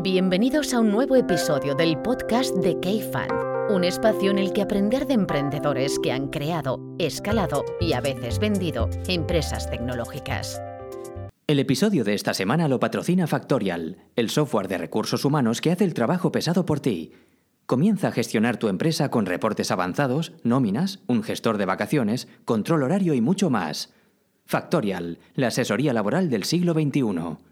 Bienvenidos a un nuevo episodio del podcast de K-Fund, un espacio en el que aprender de emprendedores que han creado, escalado y a veces vendido empresas tecnológicas. El episodio de esta semana lo patrocina Factorial, el software de recursos humanos que hace el trabajo pesado por ti. Comienza a gestionar tu empresa con reportes avanzados, nóminas, un gestor de vacaciones, control horario y mucho más. Factorial, la asesoría laboral del siglo XXI.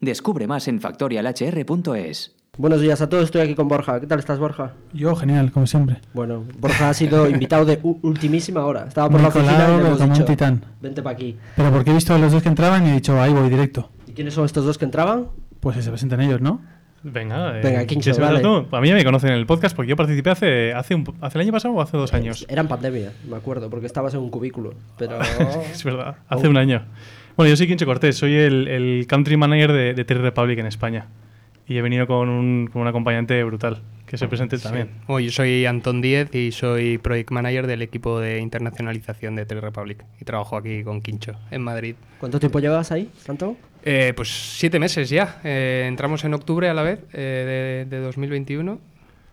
Descubre más en factorialhr.es. Buenos días a todos, estoy aquí con Borja. ¿Qué tal estás, Borja? Yo, genial, como siempre. Bueno, Borja ha sido invitado de ultimísima hora. Estaba por Me la oficina y como un titán. vente para aquí. Pero porque he visto a los dos que entraban y he dicho, ahí voy directo. ¿Y quiénes son estos dos que entraban? Pues se presentan ellos, ¿no? Venga, eh, Venga, Quincho, ¿quieres empezar dale. tú? A mí ya me conocen en el podcast porque yo participé hace, hace, un- hace el año pasado o hace dos años. Era en pandemia, me acuerdo, porque estabas en un cubículo. Pero. Es verdad, hace un año. Bueno, yo soy Quincho Cortés, soy el, el country manager de, de Trade Republic en España. Y he venido con un, con un acompañante brutal, que se presente también. Bueno, yo soy Antón Díez y soy Project Manager del equipo de internacionalización de Trade Republic y trabajo aquí con Quincho en Madrid. ¿Cuánto tiempo llevas ahí, Tanto? Eh, pues siete meses ya. Eh, entramos en octubre a la vez eh, de, de 2021.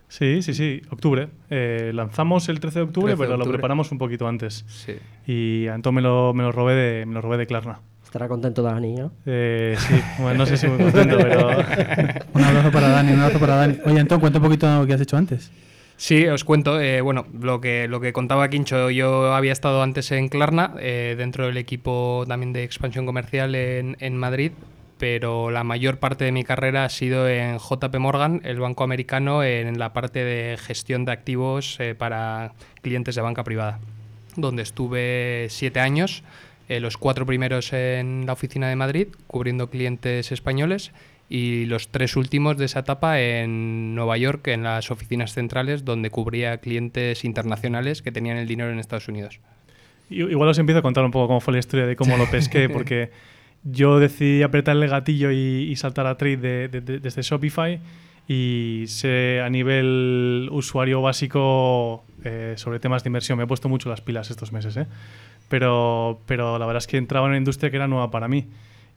Sí, sí, sí, octubre. Eh, lanzamos el 13 de octubre, 13 de pero lo octubre. preparamos un poquito antes. Sí. Y Antón me lo, me lo robé de, me lo robé de Klarna. Estará contento Dani, ¿no? Eh, sí, bueno, no sé si muy contento, pero... Un abrazo para Dani, un abrazo para Dani. Oye, Antón, cuenta un poquito lo que has hecho antes. Sí, os cuento. eh, bueno, lo que, lo que contaba Quincho, yo había estado antes en Klarna, eh, dentro del equipo también de expansión comercial en, en Madrid, pero la mayor parte de mi carrera ha sido en JP Morgan, el banco americano, en la parte de gestión de activos eh, para clientes de banca privada, donde estuve siete años, eh, los cuatro primeros en la oficina de Madrid, cubriendo clientes españoles, y los tres últimos de esa etapa en Nueva York, en las oficinas centrales, donde cubría clientes internacionales que tenían el dinero en Estados Unidos. Igual os empiezo a contar un poco cómo fue la historia de cómo lo pesqué, porque yo decidí apretar el gatillo y, y saltar a trade de- de- de- desde Shopify y sé a nivel usuario básico eh, sobre temas de inversión. Me he puesto mucho las pilas estos meses, ¿eh? pero, pero la verdad es que entraba en una industria que era nueva para mí.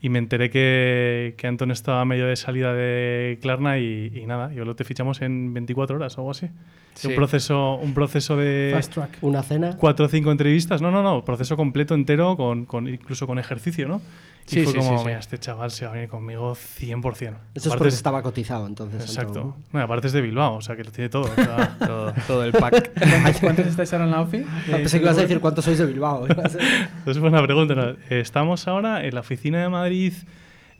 Y me enteré que, que Antón estaba medio de salida de Klarna y, y nada, yo lo te fichamos en 24 horas o algo así. Sí. Un, proceso, un proceso de Fast track. Una cena. cuatro o cinco entrevistas. No, no, no, proceso completo entero, con, con- incluso con ejercicio, ¿no? Y Sí, fue sí, como, sí, sí. mira, este chaval se va a venir conmigo 100%. Eso es Aparte porque es- estaba cotizado entonces. Exacto. Bueno, aparte es de Bilbao, o sea, que lo tiene todo. o sea, Todo, todo el pack. ¿Cuántos, estáis ahora en la OFI? Ah, Pensé que ibas a decir cuántos sois de Bilbao. es buena pregunta. ¿no? Estamos ahora en la oficina de Madrid,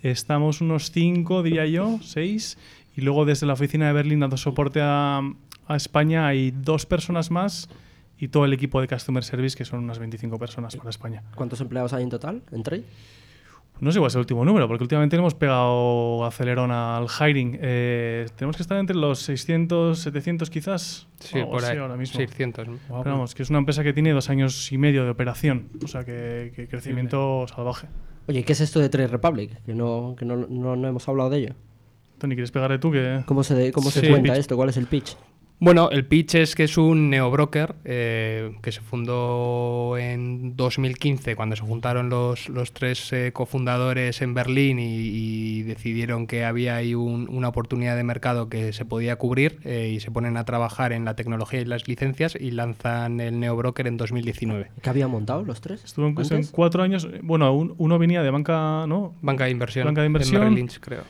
estamos unos cinco, diría yo, seis, y luego desde la oficina de Berlín dando soporte a, a España hay dos personas más y todo el equipo de Customer Service, que son unas 25 personas para España. ¿Cuántos empleados hay en total? ¿En trade? No sé cuál es el último número, porque últimamente le hemos pegado acelerón al hiring. Eh, tenemos que estar entre los 600, 700 quizás. Sí, por ahí. ahora mismo. 600. ¿no? Pero vamos, que es una empresa que tiene dos años y medio de operación. O sea, que, que crecimiento salvaje. Oye, ¿qué es esto de Trade Republic? Que no, que no, no, no hemos hablado de ello. Tony, ¿quieres pegarle tú? Que... ¿Cómo se, cómo se Sí. cuenta Pitch. esto? ¿Cuál es el pitch? Bueno, el pitch es que es un neobroker eh, que se fundó en 2015 cuando se juntaron los, los tres eh, cofundadores en Berlín y, y decidieron que había ahí un- una oportunidad de mercado que se podía cubrir eh, y se ponen a trabajar en la tecnología y las licencias y lanzan el neobroker en 2019. ¿Qué habían montado los tres? Estuvo en, cuatro años. Bueno, un- uno venía de banca, ¿no? Banca de inversión. Banca de inversión. Merrill Lynch, creo.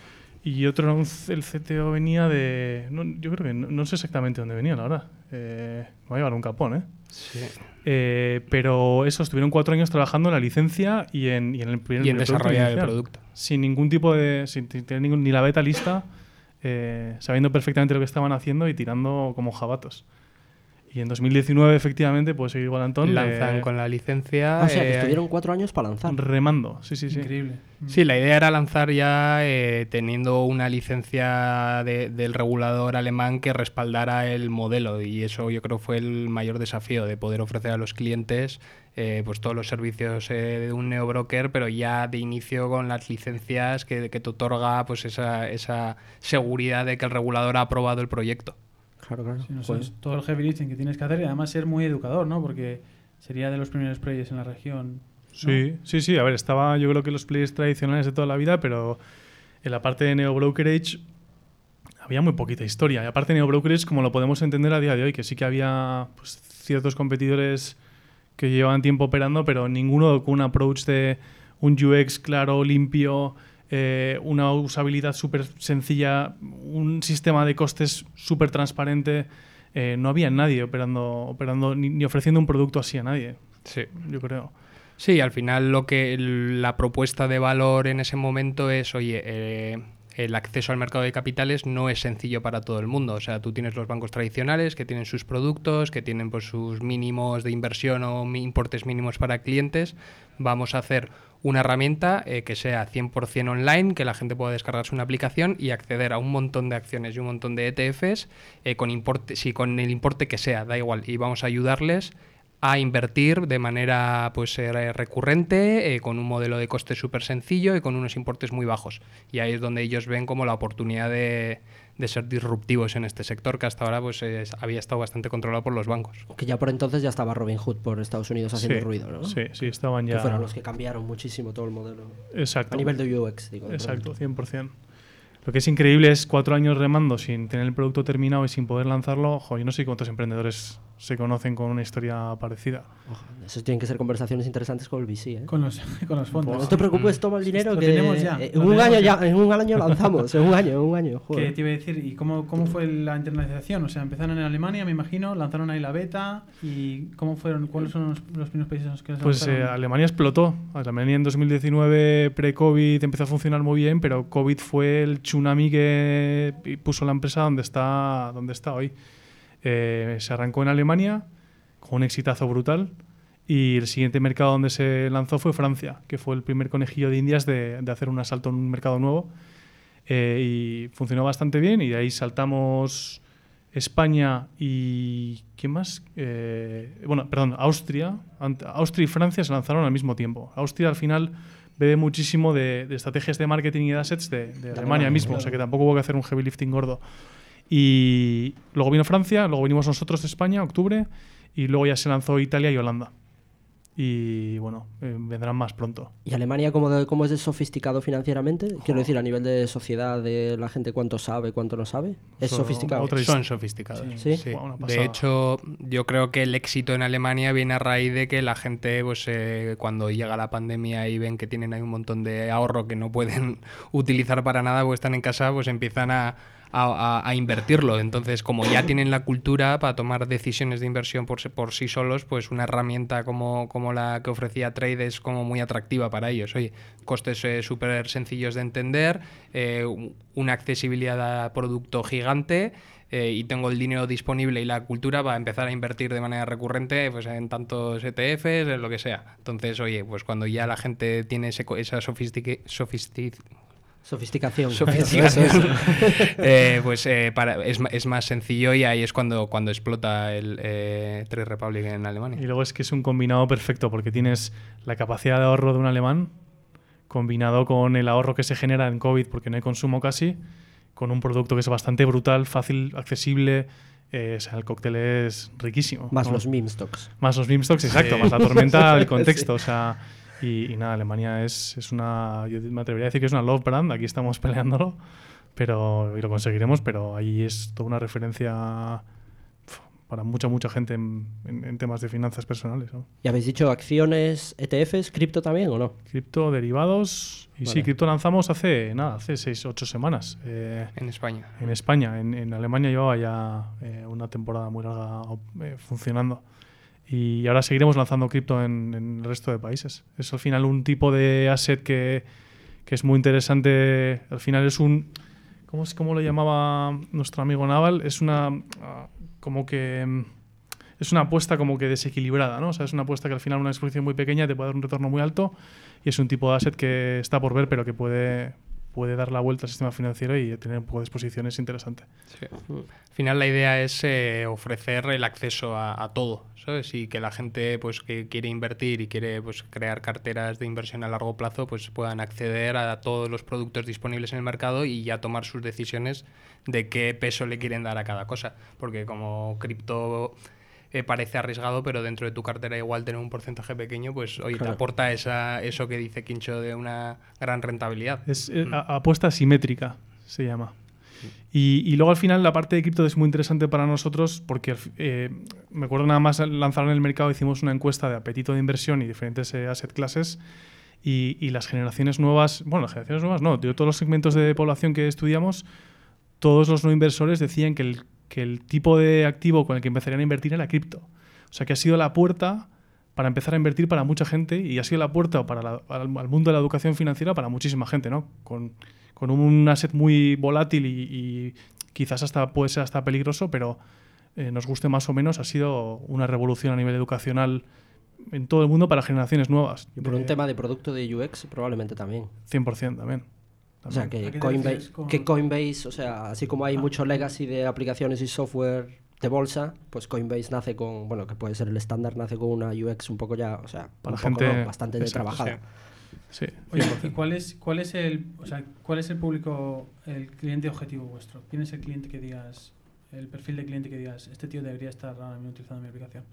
Y otro, el CTO venía de... no, yo creo que no, no sé exactamente dónde venía, la verdad. Eh, me va a llevar un capón, ¿eh? Sí. Eh, pero eso, estuvieron cuatro años trabajando en la licencia y en, y en el, Y en el desarrollar el producto. Sin ningún tipo de. sin tener ningún- ni la beta lista, eh, sabiendo perfectamente lo que estaban haciendo y tirando como jabatos. Y en 2019, efectivamente, seguir igual Antón. Lanzan eh, con la licencia. Ah, o sea, que eh, estuvieron cuatro años para lanzar. remando. Sí, sí, sí. Increíble. Sí, la idea era lanzar ya eh, teniendo una licencia de- del regulador alemán que respaldara el modelo y eso yo creo fue el mayor desafío de poder ofrecer a los clientes eh, pues todos los servicios eh, de un neobroker, pero ya de inicio con las licencias que, que te otorga pues esa, esa seguridad de que el regulador ha aprobado el proyecto. Claro, claro. Sí, no, Joder. es todo el heavy lifting que tienes que hacer y además ser muy educador, ¿no? Porque sería de los primeros players en la región. ¿no? Sí, sí, sí. A ver, estaba yo creo que los players tradicionales de toda la vida, pero en la parte de Neo Brokerage había muy poquita historia. Y aparte, Neobrokers, como lo podemos entender a día de hoy, que sí que había pues, ciertos competidores que llevaban tiempo operando, pero ninguno con un approach de un UX claro, limpio, eh, una usabilidad súper sencilla, un sistema de costes súper transparente. Eh, no había nadie operando, operando ni, ni ofreciendo un producto así a nadie. Sí. Yo creo. Sí, al final lo que la propuesta de valor en ese momento es, oye, eh, el acceso al mercado de capitales no es sencillo para todo el mundo. O sea, tú tienes los bancos tradicionales que tienen sus productos, que tienen pues, sus mínimos de inversión o importes mínimos para clientes. Vamos a hacer una herramienta eh, que sea 100% online, que la gente pueda descargarse una aplicación y acceder a un montón de acciones y un montón de ETFs eh, con, importe, sí, con el importe que sea, da igual. Y vamos a ayudarles a invertir de manera pues eh, recurrente, eh, con un modelo de coste súper sencillo y con unos importes muy bajos. Y ahí es donde ellos ven como la oportunidad de, de ser disruptivos en este sector que hasta ahora pues es- había estado bastante controlado por los bancos. Que ya por entonces ya estaba Robin Hood por Estados Unidos haciendo Sí, ruido, ¿no? Sí, sí, estaban Que ya. fueron los que cambiaron muchísimo todo el modelo. Exacto. A nivel de UX, digo. de Exacto, producto. 100%. Lo que es increíble es cuatro años remando sin tener el producto terminado y sin poder lanzarlo. Ojo, yo no sé cuántos emprendedores se conocen con una historia parecida. Ojo, Eso tienen que ser conversaciones interesantes con el VC, ¿eh? Con los, con los fondos. No te preocupes, toma el dinero que tenemos ya, en un año ya. en un año lanzamos, en un año, en un año. ¿Qué joder. te iba a decir? ¿Y cómo, cómo fue la internalización? O sea, empezaron en Alemania, me imagino, lanzaron ahí la beta. ¿Y cómo fueron? ¿Cuáles son los, los primeros países en los que les Pues eh, lanzaron? Alemania explotó. Alemania en 2019, pre-COVID, empezó a funcionar muy bien, pero COVID fue el tsunami que puso la empresa donde está, donde está hoy. Eh, se arrancó en Alemania con un exitazo brutal y el siguiente mercado donde se lanzó fue Francia, que fue el primer conejillo de indias de, de hacer un asalto en un mercado nuevo. Eh, y funcionó bastante bien y de ahí saltamos España y ¿quién más? Eh, bueno, perdón, Austria. Austria y Francia se lanzaron al mismo tiempo. Austria al final bebe muchísimo de, de estrategias de marketing y de assets de, de Alemania Alemania, mismo, o sea que tampoco hubo que hacer un heavy lifting gordo. Y luego vino Francia, luego vinimos nosotros de España, octubre, y luego ya se lanzó Italia y Holanda. Y bueno, eh, vendrán más pronto. ¿Y Alemania cómo, de- cómo es de sofisticado financieramente? Quiero decir, a nivel de sociedad, de la gente cuánto sabe, cuánto no sabe. ¿Es sofisticado? Son sofisticados. Sí. De hecho, yo creo que el éxito en Alemania viene a raíz de que la gente, pues eh, cuando llega la pandemia y ven que tienen ahí un montón de ahorro que no pueden utilizar para nada, pues están en casa, pues empiezan a, a- invertirlo. Entonces, como ya tienen la cultura para tomar decisiones de inversión por, por sí solos, pues una herramienta como, como la que ofrecía Trade es como muy atractiva para ellos. Oye, costes eh, súper sencillos de entender, eh, un- una accesibilidad a producto gigante eh, y tengo el dinero disponible y la cultura para empezar a invertir de manera recurrente pues, en tantos ETFs, en lo que sea. Entonces, oye, pues cuando ya la gente tiene ese esa sofistique- sofisti- Sofisticación. sofisticación, Eso, eso. eh, pues eh, para, es, es más sencillo y ahí es cuando, cuando explota el eh, Trade Republic en Y Alemania. luego es que es un combinado perfecto porque tienes la capacidad de ahorro de un alemán combinado con el ahorro que se genera en COVID porque no hay consumo casi, con un producto que es bastante brutal, fácil, accesible. eh, o sea, el cóctel es riquísimo. Más ¿no? los meme stocks. Más los meme stocks, exacto, más la tormenta del contexto. Sí. O sea, y, y nada, Alemania es, es una. Yo me atrevería a decir que es una love brand, aquí estamos peleándolo, pero, y lo conseguiremos, pero ahí es toda una referencia para mucha, mucha gente en, en- en temas de finanzas personales. ¿no? ¿Y habéis dicho acciones, ETFs, cripto también o no? Cripto, derivados. Y sí, cripto lanzamos hace, nada, hace 6, 8 semanas. eh, En España. en España. En, en Alemania llevaba ya eh, una temporada muy larga eh, funcionando. Y ahora seguiremos lanzando cripto en, el resto de países. Es al final un tipo de asset que, que es muy interesante. Al final es un. ¿Cómo, es, cómo lo llamaba nuestro amigo Naval? Es una. ah, como que. mm, Es una apuesta como que desequilibrada, ¿no? O sea, es una apuesta que al final una exposición muy pequeña te puede dar un retorno muy alto y es un tipo de asset que está por ver, pero que puede, puede dar la vuelta al sistema financiero y tener un poco de exposiciones interesante. Al final la idea es eh, ofrecer el acceso a todo, ¿sabes? Y que la gente pues que quiere invertir y quiere pues crear carteras de inversión a largo plazo pues puedan acceder a todos los productos disponibles en el mercado y ya tomar sus decisiones de qué peso le quieren dar a cada cosa, porque como cripto eh, parece arriesgado, pero dentro de tu cartera igual tener un porcentaje pequeño, pues oye, te aporta esa, eso que dice Quincho de una gran rentabilidad. Es eh, Mm. a- apuesta simétrica, se llama. Y, luego al final la parte de cripto es muy interesante para nosotros porque eh, me acuerdo nada más lanzar en el mercado, hicimos una encuesta de apetito de inversión y diferentes eh, asset classes y, y, las generaciones nuevas, bueno, las generaciones nuevas no, de todos los segmentos de población que estudiamos, todos los no inversores decían que el, que el tipo de activo con el que empezarían a invertir era cripto. O sea que ha sido la puerta para empezar a invertir para mucha gente y ha sido la puerta para la, al, al, mundo de la educación financiera para muchísima gente, ¿no? Con, con un asset muy volátil y, y, quizás hasta puede ser hasta peligroso, pero eh, nos guste más o menos, ha sido una revolución a nivel educacional en todo el mundo para generaciones nuevas. Y por de, un tema de producto de UX probablemente también. 100% también. también. O sea, que Coinbase, con... que Coinbase, o sea, así como hay ah. mucho legacy de aplicaciones y software de bolsa, pues Coinbase nace con, bueno, que puede ser el estándar, nace con una UX un poco ya, o sea, Para un gente, poco, ¿no? bastante de trabajada. Sí. Oye, ¿y cuál es, cuál es el, o sea, cuál es el público, el cliente objetivo vuestro? ¿Quién es el cliente que digas, el perfil de cliente que digas, este tío debería estar ahora mismo utilizando mi aplicación?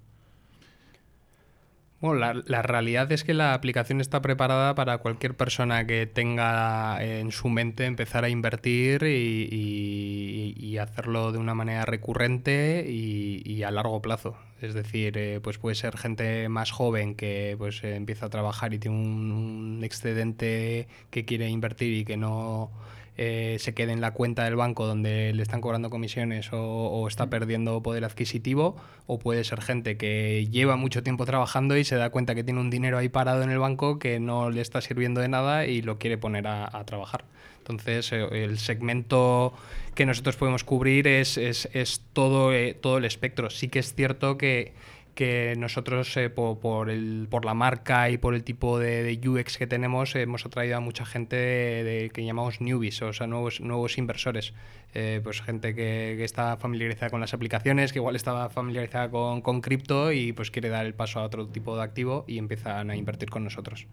Bueno, la, la, realidad es que la aplicación está preparada para cualquier persona que tenga en su mente empezar a invertir y, y, y hacerlo de una manera recurrente y, a largo plazo. Es decir, eh, pues puede ser gente más joven que pues eh, empieza a trabajar y tiene un, excedente que quiere invertir y que no eh, se quede en la cuenta del banco donde le están cobrando comisiones o, o, está perdiendo poder adquisitivo, o puede ser gente que lleva mucho tiempo trabajando y se da cuenta que tiene un dinero ahí parado en el banco que no le está sirviendo de nada y lo quiere poner a, a trabajar. Entonces, eh, el segmento que nosotros podemos cubrir es, es, es todo, eh, todo el espectro. Sí que es cierto que que nosotros eh, por, por, el, por, la marca y por el tipo de, de UX que tenemos hemos atraído a mucha gente de, de, que llamamos newbies, o sea, nuevos, nuevos inversores. Eh, pues gente que, que, está familiarizada con las aplicaciones, que igual estaba familiarizada con, con cripto y pues quiere dar el paso a otro tipo de activo y empiezan a invertir con nosotros.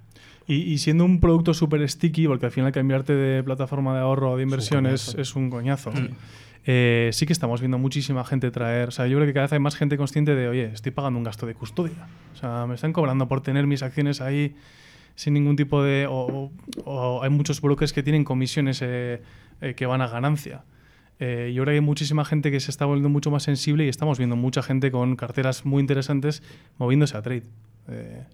Y, y siendo un producto súper sticky, porque al final cambiarte de plataforma de ahorro o de inversión es, es, un coñazo. Mm eh, sí que estamos viendo muchísima gente traer. O sea, yo creo que cada vez hay más gente consciente de, oye, estoy pagando un gasto de custodia. O sea, me están cobrando por tener mis acciones ahí sin ningún tipo de. O, hay muchos brokers que tienen comisiones eh, eh, que van a ganancia. Eh, y ahora hay muchísima gente que se está volviendo mucho más sensible y estamos viendo mucha gente con carteras muy interesantes moviéndose a trade.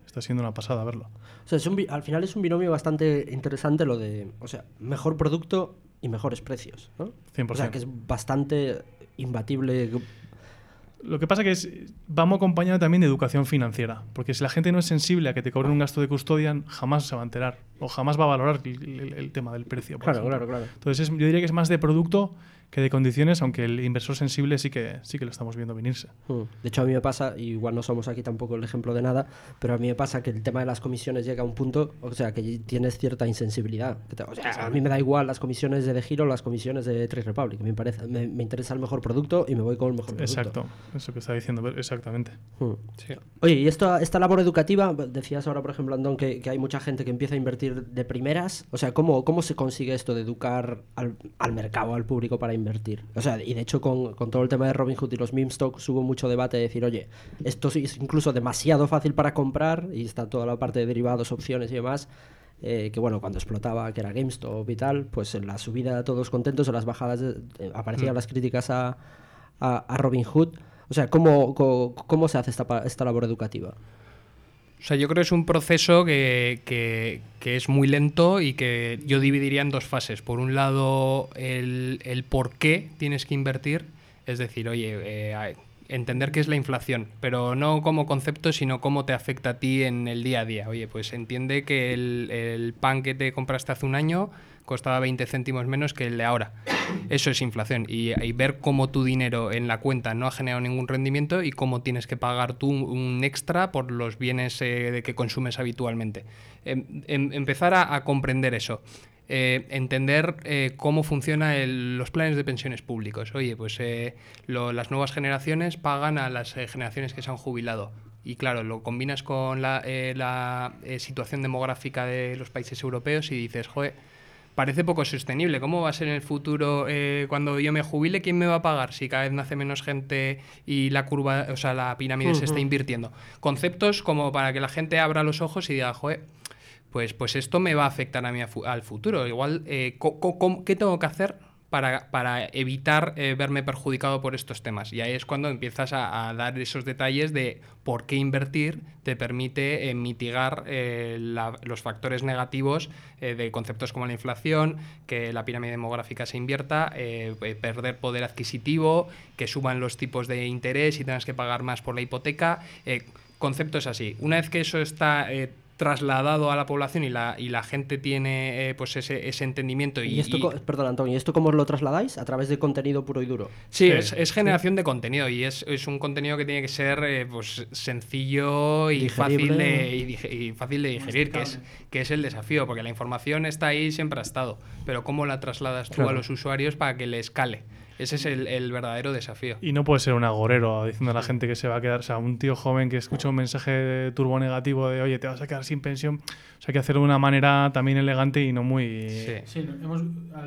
Está siendo una pasada verlo. O sea, es un, al final es un binomio bastante interesante lo de, o sea, mejor producto y mejores precios, ¿no? 100%. O sea, que es bastante imbatible. Lo que pasa que es, vamos acompañado también de educación financiera, porque si la gente no es sensible a que te cobren un gasto de custodia, jamás se va a enterar o jamás va a valorar el, el, el tema del precio. Claro, claro, claro. Entonces es, yo diría que es más de producto que de condiciones, aunque el inversor sensible sí que, sí que lo estamos viendo venirse. Hmm. De hecho, a mí me pasa, igual no somos aquí tampoco el ejemplo de nada, pero a mí me pasa que el tema de las comisiones llega a un punto, o sea, que tienes cierta insensibilidad. O sea, a mí me da igual las comisiones de, de Giro o las comisiones de Trade Republic. Me, parece, me, me, interesa el mejor producto y me voy con el mejor producto. Exacto, eso que está diciendo, exactamente. Hmm. Sí. Oye, y esto, esta labor educativa, decías ahora, por ejemplo, Andón, que, que, hay mucha gente que empieza a invertir de primeras. O sea, ¿cómo, cómo se consigue esto de educar al, al mercado, al público para invertir? O sea, y de hecho con, con, todo el tema de Robinhood y los meme stocks hubo mucho debate de decir, oye, esto es incluso demasiado fácil para comprar y está toda la parte de derivados, opciones y demás. Eh, que bueno, cuando explotaba, que era GameStop y tal, pues en la subida todos contentos, en las bajadas de, de, aparecían mm. las críticas a, a, a Robinhood. O sea, ¿cómo, cómo, cómo se hace esta, esta labor educativa? O sea, yo creo que es un proceso que, que, que, es muy lento y que yo dividiría en dos fases. Por un lado, el, el por qué tienes que invertir, es decir, oye, eh, entender qué es la inflación, pero no como concepto, sino cómo te afecta a ti en el día a día. Oye, pues entiende que el, el pan que te compraste hace un año costaba 20 céntimos menos que el de ahora. Eso es inflación. Y, ver cómo tu dinero en la cuenta no ha generado ningún rendimiento y cómo tienes que pagar tú un extra por los bienes eh, que consumes habitualmente. Eh, em, empezar a, comprender eso. Eh, entender eh, cómo funcionan los planes de pensiones públicos. Oye, pues las nuevas generaciones pagan a las generaciones que se han jubilado. Y claro, lo combinas con la, la situación demográfica de los países europeos y dices, joder, parece poco sostenible. ¿Cómo va a ser en el futuro eh, cuando yo me jubile? ¿Quién me va a pagar si cada vez nace menos gente y la curva, o sea, la pirámide uh -huh. se está invirtiendo? Conceptos como para que la gente abra los ojos y diga, joder, pues, pues esto me va a afectar a mí al futuro. Igual, eh, ¿qué tengo que hacer para, para evitar eh, verme perjudicado por estos temas. Y ahí es cuando empiezas a, dar esos detalles de por qué invertir te permite eh, mitigar eh, los factores negativos de conceptos como la inflación, que la pirámide demográfica se invierta, perder poder adquisitivo, que suban los tipos de interés y tengas que pagar más por la hipoteca. conceptos así. Una vez que eso está trasladado a la población y la, y la gente tiene eh, pues ese, ese entendimiento y, Y esto, y- perdón, Antonio, ¿y esto cómo lo trasladáis? A través de contenido puro y duro. Sí, Sí, es, es generación de contenido y es, es un contenido que tiene que ser eh, pues, sencillo y fácil, de, y, fácil de digerir, que es, que es el desafío, porque la información está ahí, siempre ha estado, pero ¿cómo la trasladas tú Claro. a los usuarios para que les cale? Ese es el, el verdadero desafío. Y no puede ser un agorero diciendo a la gente que se va a quedar. O sea, un tío joven que escucha un mensaje turbo negativo de oye, te vas a quedar sin pensión. O sea, hay que hacerlo de una manera también elegante y no muy. Sí. Sí, no- hemos,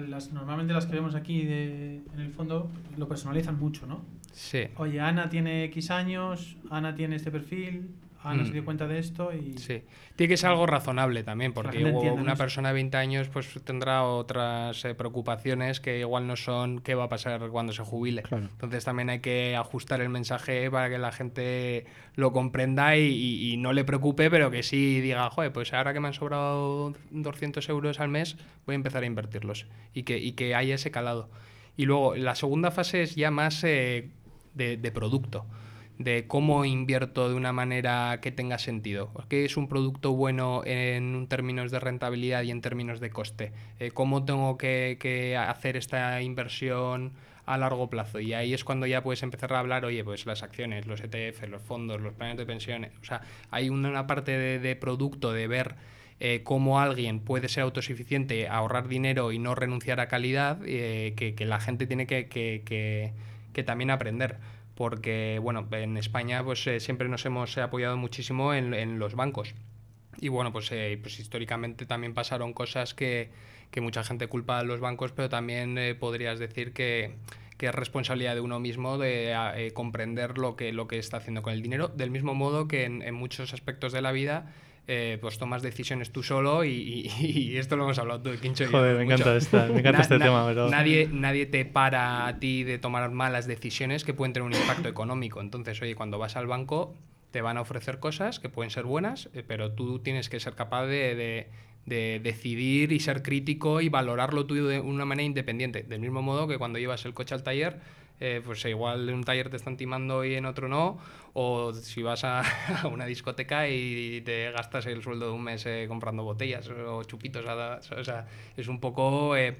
las, normalmente las que vemos aquí de- en el fondo lo personalizan mucho, ¿no? Sí. Oye, Ana tiene X años, Ana tiene este perfil, Ana Mm. se dio cuenta de esto y... Sí. Tiene que ser algo razonable también, porque igual una ¿no? persona de 20 años pues tendrá otras eh, preocupaciones que igual no son qué va a pasar cuando se jubile. Claro. Entonces también hay que ajustar el mensaje para que la gente lo comprenda y, y- y no le preocupe, pero que sí diga, joder, pues ahora que me han sobrado 200 euros al mes, voy a empezar a invertirlos y que, y que haya ese calado. Y luego la segunda fase es ya más eh, de, de producto de cómo invierto de una manera que tenga sentido. ¿Qué es un producto bueno en términos de rentabilidad y en términos de coste? Eh, ¿Cómo tengo que, hacer esta inversión a largo plazo? Y ahí es cuando ya puedes empezar a hablar, oye, pues las acciones, los ETF, los fondos, los planes de pensiones. O sea, hay una, parte de, producto, de ver eh, cómo alguien puede ser autosuficiente, ahorrar dinero y no renunciar a calidad, eh, que, la gente tiene que también aprender. Porque, bueno, en España pues eh, siempre nos hemos apoyado muchísimo en, en los bancos. Y bueno, pues, eh, pues históricamente también pasaron cosas que, que mucha gente culpa a los bancos, pero también eh, podrías decir que, que es responsabilidad de uno mismo de eh, comprender lo que, lo que está haciendo con el dinero, del mismo modo que en, en muchos aspectos de la vida eh, pues tomas decisiones tú solo y, y- y esto lo hemos hablado tú, Quincho. Joder, me encanta, esta- me encanta Na- este na- tema. Nadie, nadie te para a ti de tomar malas decisiones que pueden tener un impacto económico. Entonces, oye, cuando vas al banco te van a ofrecer cosas que pueden ser buenas, eh, pero tú tienes que ser capaz de, de- de decidir y ser crítico y valorar lo tuyo de una manera independiente. Del mismo modo que cuando llevas el coche al taller, eh, pues igual en un taller te están timando y en otro no, o si vas a, a una discoteca y te gastas el sueldo de un mes eh, comprando botellas o chupitos, a- o sea, es un poco... eh,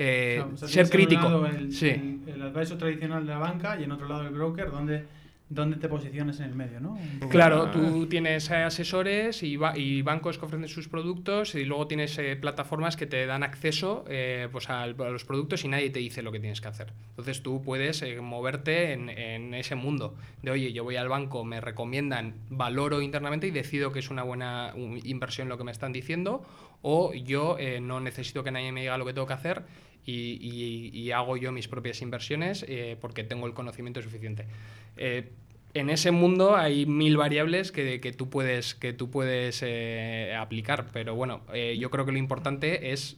eh, O sea, ser crítico. El, sí. el, el advisor tradicional de la banca y en otro lado el broker, donde, donde te posiciones en el medio, ¿no? Claro, tú tienes eh, asesores y, ba- y bancos que ofrecen sus productos y luego tienes eh, plataformas que te dan acceso eh, pues a, los productos y nadie te dice lo que tienes que hacer. Entonces tú puedes eh, moverte en, en ese mundo de, oye, yo voy al banco, me recomiendan, valoro internamente y decido que es una buena un- inversión lo que me están diciendo o yo eh, no necesito que nadie me diga lo que tengo que hacer y, y- hago yo mis propias inversiones eh, porque tengo el conocimiento suficiente. Eh, en ese mundo hay mil variables que, que tú puedes, que tú puedes eh, aplicar, pero bueno, yo creo que lo importante es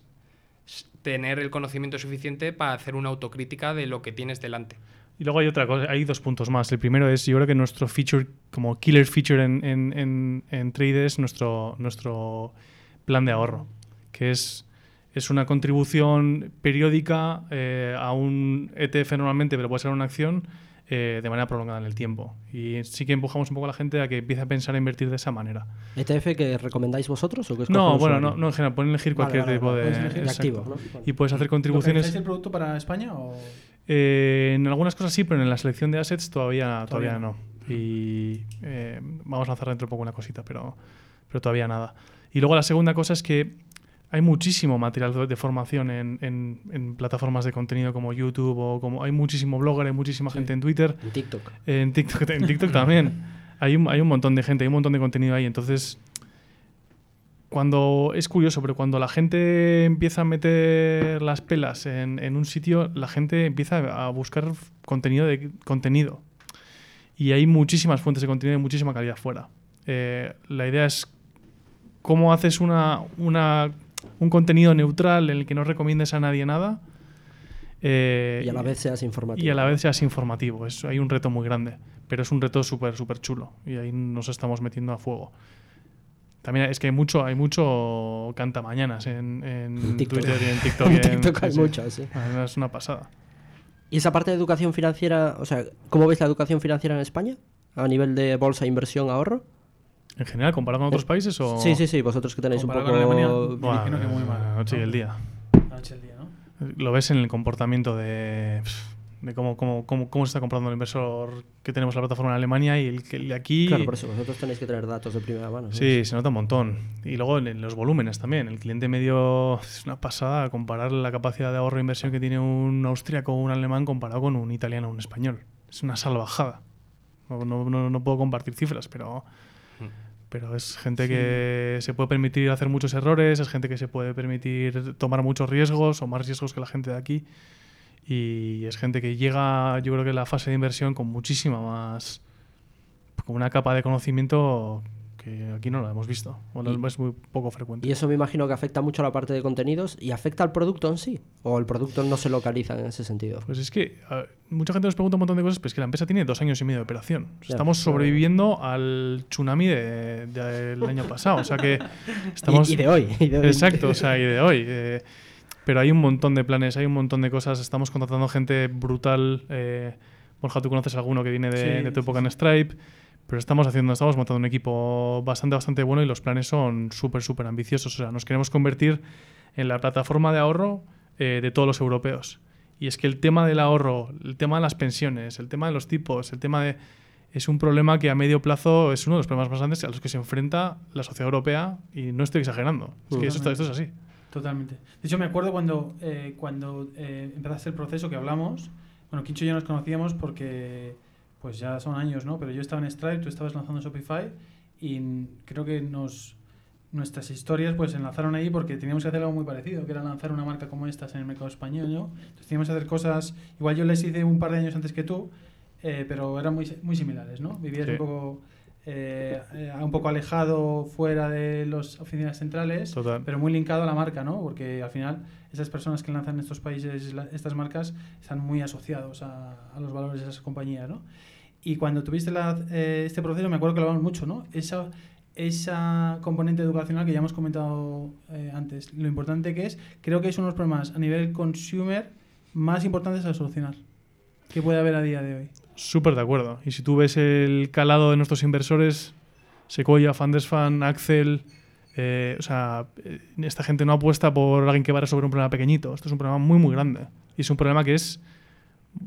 tener el conocimiento suficiente para hacer una autocrítica de lo que tienes delante. Y luego hay otra cosa, hay dos puntos más. El primero es, yo creo que nuestro feature, como killer feature en, en, en, en Trade es nuestro, nuestro plan de ahorro, que es, es una contribución periódica eh, a un ETF normalmente, pero puede ser una acción eh, de manera prolongada en el tiempo. Y sí que empujamos un poco a la gente a que empiece a pensar a invertir de esa manera. ¿ETF que recomendáis vosotros o que No, bueno, no, no, en general, pueden elegir cualquier vale, tipo vale. de... Activo, ¿no? Y puedes hacer ¿Localizáis contribuciones... el producto para España o...? Eh, en algunas cosas sí, pero en la selección de assets todavía, todavía, Todavía no. Y eh, vamos a lanzar dentro de poco una cosita, pero, pero todavía nada. Y luego la segunda cosa es que hay muchísimo material de- formación en, en- en plataformas de contenido como YouTube o como hay muchísimo blogger, hay muchísima gente en Twitter, En TikTok. en TikTok, en TikTok también. Hay un, hay un montón de gente, hay un montón de contenido ahí. Entonces, cuando es curioso, pero cuando la gente empieza a meter las pelas en, en un sitio, la gente empieza a buscar contenido de contenido. Y hay muchísimas fuentes de contenido de muchísima calidad fuera. Eh, la idea es cómo haces una, una- un contenido neutral en el que no recomiendes a nadie nada Eh, Y a la vez seas informativo. y a la vez seas informativo. Es, hay un reto muy grande, pero es un reto súper, súper chulo. Y ahí nos estamos metiendo a fuego. También es que hay mucho, hay mucho cantamañanas en, en TikTok. Twitter y en TikTok. En TikTok hay sí, mucho, sí. Es una pasada. ¿Y esa parte de educación financiera, o sea, cómo veis la educación financiera en España? A nivel de bolsa, inversión, ahorro. En general, comparado con otros países o... Sí, sí, sí, vosotros que tenéis un poco... con Alemania, Buah, imagino que muy mal, la noche y el día. La noche del día, ¿no? Lo ves en el comportamiento de, de cómo, cómo, cómo, cómo se está comprando el inversor que tenemos la plataforma en Alemania y el que el de aquí. Claro, por eso vosotros tenéis que tener datos de primera mano. ¿no? Sí, se nota un montón. Y luego en, los volúmenes también. El cliente medio es una pasada comparar la capacidad de ahorro e inversión que tiene un austríaco o un alemán comparado con un italiano o un español. Es una salvajada. No, no, no puedo compartir cifras, pero, pero es gente que se puede permitir hacer muchos errores, es gente que se puede permitir tomar muchos riesgos o más riesgos que la gente de aquí. Y es gente que llega, yo creo que a la fase de inversión con muchísima más, con una capa de conocimiento que aquí no lo hemos visto, o Y- es muy poco frecuente. Y eso me imagino que afecta mucho a la parte de contenidos y afecta al producto en sí. O el producto no se localiza en ese sentido. Pues es que a mucha gente nos pregunta un montón de cosas, pero es que la empresa tiene dos años y medio de operación. O sea, Ya, estamos sobreviviendo al tsunami de- del año pasado. O sea que estamos... Y, y de hoy. y de hoy. Exacto, o sea, y de hoy. eh, pero hay un montón de planes, hay un montón de cosas. Estamos contratando gente brutal. eh, Borja, tú conoces alguno que viene de, Sí, de tu época en Stripe. Pero estamos haciendo, estamos montando un equipo bastante, bastante bueno y los planes son súper, súper ambiciosos. O sea, nos queremos convertir en la plataforma de ahorro eh, de todos los europeos. Y es que el tema del ahorro, el tema de las pensiones, el tema de los tipos, el tema de... Es un problema que a medio plazo es uno de los problemas más grandes a los que se enfrenta la sociedad europea y no estoy exagerando. Es que eso está- esto es así. Totalmente. De hecho, me acuerdo cuando, eh, cuando eh, empezaste el proceso que hablamos. Bueno, Quincho y yo nos conocíamos porque, pues ya son años, ¿no? Pero yo estaba en Stripe, tú estabas lanzando Shopify y creo que nos nuestras historias pues se enlazaron ahí porque teníamos que hacer algo muy parecido, que era lanzar una marca como estas en el mercado español, ¿no? Entonces teníamos que hacer cosas, igual yo les hice un par de años antes que tú, eh, pero eran muy, muy similares, ¿no? Vivías Sí. un poco eh, eh, un poco alejado fuera de las oficinas centrales, Total. pero muy linkado a la marca, ¿no? Porque al final esas personas que lanzan en estos países la- estas marcas están muy asociados a, a los valores de esas compañías, ¿no? Y cuando tuviste la- eh, este proceso, me acuerdo que lo hablamos mucho, ¿no? Esa, esa componente educacional que ya hemos comentado eh, antes, lo importante que es, creo que es uno de los problemas a nivel consumer más importantes a solucionar que puede haber a día de hoy. Súper de acuerdo. Y si tú ves el calado de nuestros inversores, Sequoia, Fundesfan, Axel, eh, o sea, eh, esta gente no apuesta por alguien que va a resolver un problema pequeñito. Esto es un problema muy, muy grande. Y es un problema que es,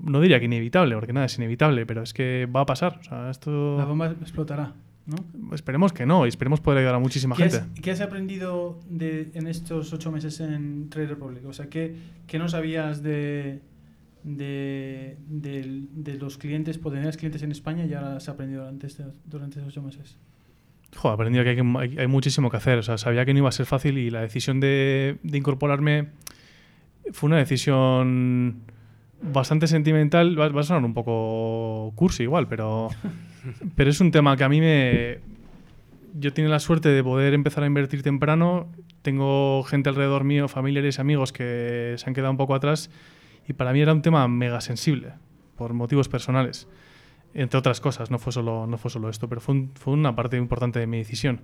no diría que inevitable, porque nada es inevitable, pero es que va a pasar. O sea, La esto bomba explotará, ¿no? esperemos que no, y esperemos poder ayudar a muchísima ¿Qué gente. has, qué has aprendido de, en estos ocho meses en Trade Republic? O sea, ¿qué, qué no sabías de, de, del- de los clientes, potenciales clientes en España y ahora has aprendido durante, este- durante estos ocho meses? Joder, he aprendido que hay, hay- hay muchísimo que hacer. O sea, sabía que no iba a ser fácil y la decisión de, de incorporarme fue una decisión bastante sentimental. Va, va a sonar un poco cursi igual, pero, pero es un tema que a mí me... Yo tengo la suerte de poder empezar a invertir temprano. Tengo gente alrededor mío, familiares amigos que se han quedado un poco atrás. Y para mí era un tema mega sensible, por motivos personales entre otras cosas, no fue solo, no fue solo esto, pero fue, un- fue una parte importante de mi decisión.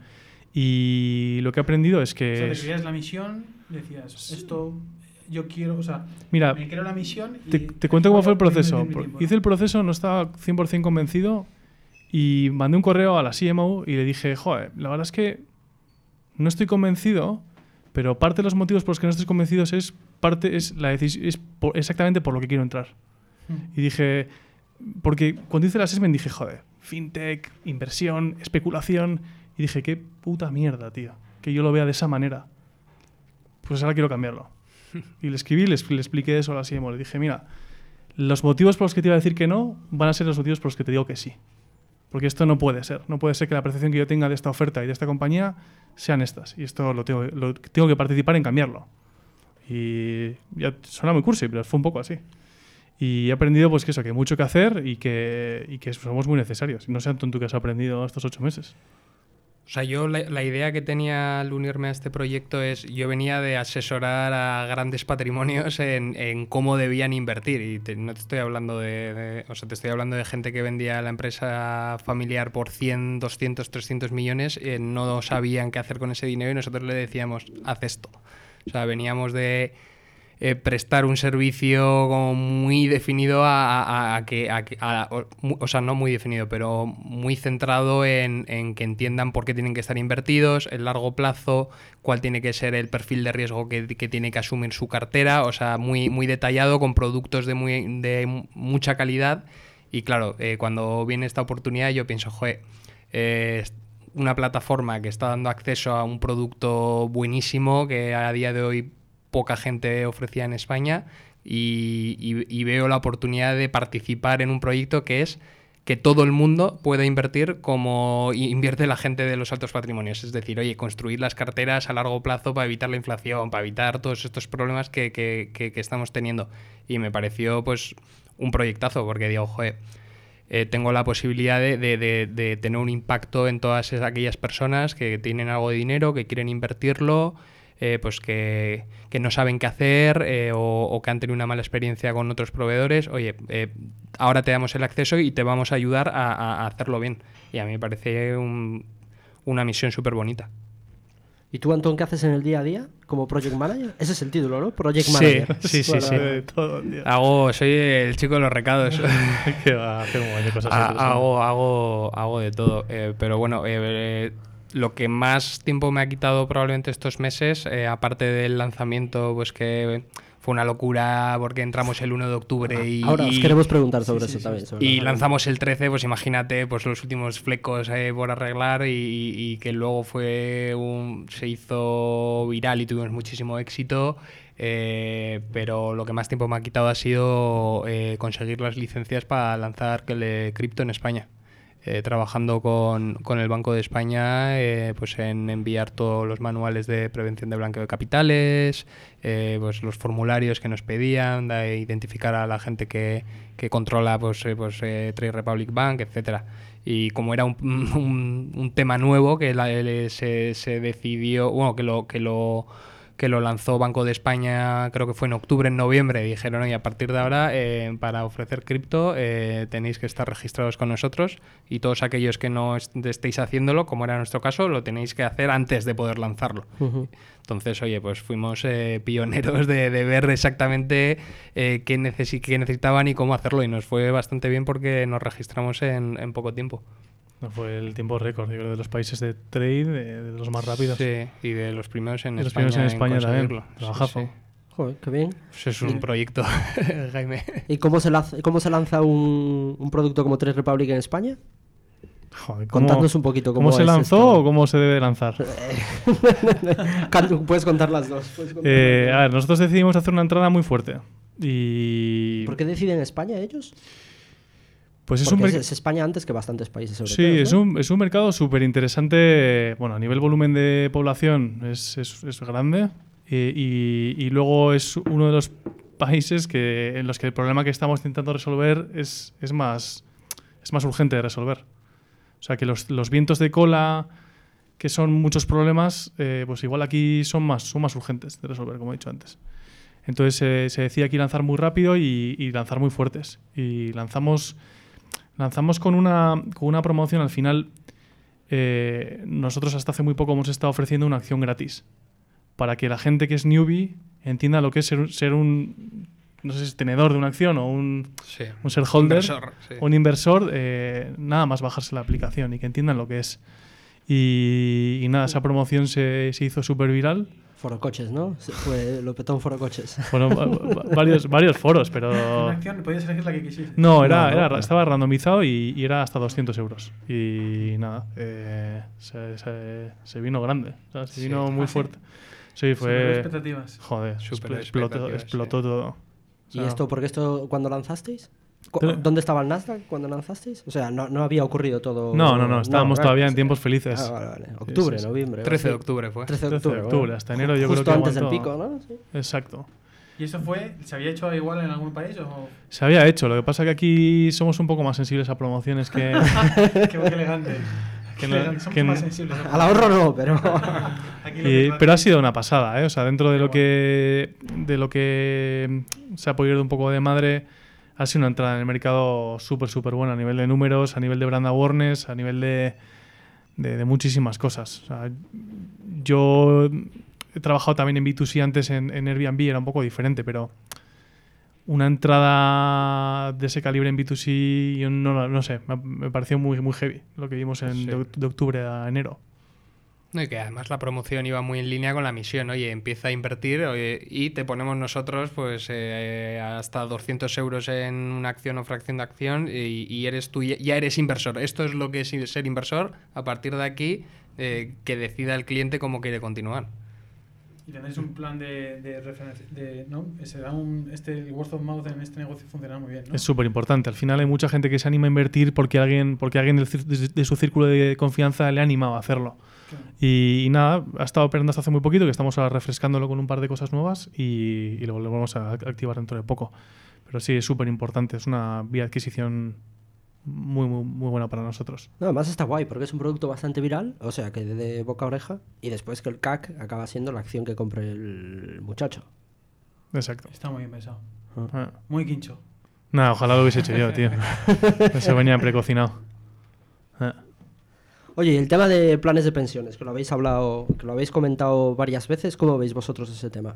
Y lo que he aprendido es O sea, que... te creías la misión, decías, esto yo quiero, o sea, mira, me creo la misión y te, te cuento cómo fue el proceso. tiempo, Hice el proceso, no estaba 100% convencido y mandé un correo a la CMO y le dije, joder, la verdad es que no estoy convencido, pero parte de los motivos por los que no estoy convencido es, parte, es, la es por- exactamente por lo que quiero entrar. Mm. Y dije, porque cuando hice el assessment dije, joder, fintech, inversión, especulación. Y dije, qué puta mierda, tío. Que yo lo vea de esa manera. Pues ahora quiero cambiarlo. Y le escribí, le, le expliqué eso a la CMO. Le dije, mira, los motivos por los que te iba a decir que no van a ser los motivos por los que te digo que sí. Porque esto no puede ser. No puede ser que la percepción que yo tenga de esta oferta y de esta compañía sean estas. Y esto lo tengo, lo- tengo que participar en cambiarlo. Y ya suena muy cursi, pero fue un poco así. Y he aprendido pues que eso, que hay mucho que hacer y que, y que somos muy necesarios. No sé, Anton, tú que has aprendido estos ocho meses. O sea, yo la, la idea que tenía al unirme a este proyecto es, yo venía de asesorar a grandes patrimonios en, en cómo debían invertir. Y no te estoy hablando de, de- o sea, te estoy hablando de gente que vendía la empresa familiar por 100, 200, 300 millones, eh, no sabían qué hacer con ese dinero y nosotros le decíamos, haz esto. O sea, veníamos de eh, prestar un servicio como muy definido a, a- a que, a o, o sea, no muy definido, pero muy centrado en, en que entiendan por qué tienen que estar invertidos, el largo plazo, cuál tiene que ser el perfil de riesgo que, que tiene que asumir su cartera, o sea, muy, muy detallado, con productos de, muy, de mu- mucha calidad. Y claro, eh, cuando viene esta oportunidad yo pienso, joder, eh, una plataforma que está dando acceso a un producto buenísimo que a día de hoy poca gente ofrecía en España y, veo la oportunidad de participar en un proyecto que es que todo el mundo pueda invertir como invierte la gente de los altos patrimonios. Es decir, oye, construir las carteras a largo plazo para evitar la inflación, para evitar todos estos problemas que, que- que- estamos teniendo. Y me pareció pues un proyectazo porque digo, joder, eh, tengo la posibilidad de, de- de- tener un impacto en todas aquellas personas que tienen algo de dinero, que quieren invertirlo, eh, pues que, que no saben qué hacer eh, o, o que han tenido una mala experiencia con otros proveedores. Oye, eh, ahora te damos el acceso y te vamos a ayudar a, hacerlo bien. Y a mí me parece un- una misión súper bonita. ¿Y tú, Antón, qué haces en el día a día como Project Manager? Ese es el título, ¿no? Project Sí, Manager. sí, sí, Bueno, sí. De todo, tío. Hago, soy el chico de los recados. Que va, hace un montón de cosas Ha- hago, hago, hago de todo. eh, pero bueno, eh, eh, lo que más tiempo me ha quitado probablemente estos meses, eh, aparte del lanzamiento, pues que fue una locura porque entramos el 1 de octubre y, Ahora os queremos preguntar sobre Sí, eso sí, también. sobre y lanzamos el 13, pues imagínate, pues los últimos flecos eh, por arreglar y, que luego fue un, se hizo viral y tuvimos muchísimo éxito. eh, pero lo que más tiempo me ha quitado ha sido eh, conseguir las licencias para lanzar cripto en España. Eh, trabajando con, con el Banco de España eh, pues en enviar todos los manuales de prevención de blanqueo de capitales, eh, pues los formularios que nos pedían, de identificar a la gente que, que controla pues, pues, Trade Republic Bank, etcétera. Y como era un, un- tema nuevo que se, se decidió, bueno, que lo, que lo que lo lanzó Banco de España, creo que fue en octubre, en noviembre, y dijeron, oye, a partir de ahora, eh, para ofrecer cripto, eh, tenéis que estar registrados con nosotros y todos aquellos que no est- estéis haciéndolo, como era nuestro caso, lo tenéis que hacer antes de poder lanzarlo. Ujú. Entonces, oye, pues fuimos eh, pioneros de, de ver exactamente eh, qué, necesi- qué necesitaban y cómo hacerlo, y nos fue bastante bien porque nos registramos en, en poco tiempo. No, fue el tiempo récord, yo creo, de los países de trade, de, de los más rápidos. Sí, y de los primeros en De los España. primeros en España también. Sí, sí. Joder, qué bien. Pues es un proyecto, Jaime. ¿Y cómo se, lanza, cómo se lanza un, un producto como Tres Republic en España? Joder, ¿cómo- Contadnos un poquito cómo, ¿Cómo se es lanzó esto. o cómo se debe lanzar? Puedes contar las dos. contar Eh, las a dos. ver, nosotros decidimos hacer una entrada muy fuerte. Y. ¿Por qué deciden España ellos? Pues es un, es, es España antes que bastantes países europeos. Sí, es un, es un mercado súper interesante. Bueno, a nivel volumen de población es, es- es grande. eh, y, y luego es uno de los países que, en los que el problema que estamos intentando resolver es, es, más, es más urgente de resolver. O sea, que los, los vientos de cola, que son muchos problemas, eh, pues igual aquí son más, son más urgentes de resolver, como he dicho antes. Entonces eh, se decía aquí lanzar muy rápido y, y lanzar muy fuertes. Y lanzamos, lanzamos con, una, con una promoción al final. eh, nosotros hasta hace muy poco hemos estado ofreciendo una acción gratis para que la gente que es newbie entienda lo que es ser, un- ser un no sé si es tenedor de una acción o un, Sí. un shareholder Inversor, sí. un inversor, eh, nada más bajarse la aplicación y que entiendan lo que es. Y, y nada, esa promoción se, se hizo súper viral. Foro coches, ¿no? Fue, lo petó un foro coches. Bueno, va- va- varios, varios foros, pero... Una acción, podías elegir la que quisiste. No, era, No, no. era- estaba randomizado y, y era hasta 200 euros. Y nada, eh, se, se- se vino grande, o sea, se Sí. vino muy Ah, fuerte. Sí, fue... expectativas. Joder, explotó, expectativas, explotó sí. todo. O ¿Y sea, esto, porque esto, cuando lanzasteis? ¿Dónde estaba el Nasdaq cuando lanzasteis? O sea, no, no había ocurrido todo. No, no, no, estábamos ¿verdad? todavía en Sí. tiempos felices. Ah, vale, vale. Octubre, sí, sí. noviembre. 13 de sí. octubre fue. 13 de 13 de octubre. octubre, bueno. hasta enero yo Justo creo que antes del aguantó. pico, ¿no? Sí. Exacto. ¿Y esto fue, se había hecho igual en algún país o Se había hecho, lo que pasa que aquí somos un poco más sensibles a promociones que... qué, elegante? Que no- Somos que más no- sensibles. Al ahorro no, pero. Y- pero ha sido una pasada, ¿eh? O sea, dentro de lo que de lo que se ha podido ir un poco de madre, ha sido una entrada en el mercado súper, súper buena a nivel de números, a nivel de brand awareness, a nivel de, de, de muchísimas cosas. O sea, yo he trabajado también en B2C antes en, en Airbnb, era un poco diferente, pero una entrada de ese calibre en B2C, yo no, no sé, me, me pareció muy, muy heavy lo que vimos en, Sí. de, de octubre a enero. No, y que además la promoción iba muy en línea con la misión. Oye, empieza a invertir oye, y te ponemos nosotros pues eh, hasta 200 euros en una acción o fracción de acción y, eres tú, ya- ya eres inversor. Esto es lo que es ser inversor. A partir de aquí, eh, que decida el cliente cómo quiere continuar. Y tenéis un plan de, de referencia. De, ¿no? Se da un, este, el word of mouth en este negocio funciona muy bien. ¿no? Es súper importante. Al final hay mucha gente que se anima a invertir porque alguien, porque alguien de, de su círculo de confianza le ha animado a hacerlo. Claro. Y, y nada, ha estado operando hasta hace muy poquito, que estamos ahora refrescándolo con un par de cosas nuevas y, y lo volvemos a activar dentro de poco. Pero sí, es súper importante. Es una vía de adquisición muy, muy, muy buena para nosotros. No, además está guay, porque es un producto bastante viral, o sea, que de boca a oreja, y después que el CAC acaba siendo la acción que compre el muchacho. Exacto. Está muy bien pensado. Ah. Muy quincho. Nada, ojalá lo hubiese hecho yo, tío. Eso venía precocinado. Ah. Oye, y el tema de planes de pensiones, que lo habéis hablado, que lo habéis comentado varias veces, ¿cómo veis vosotros ese tema?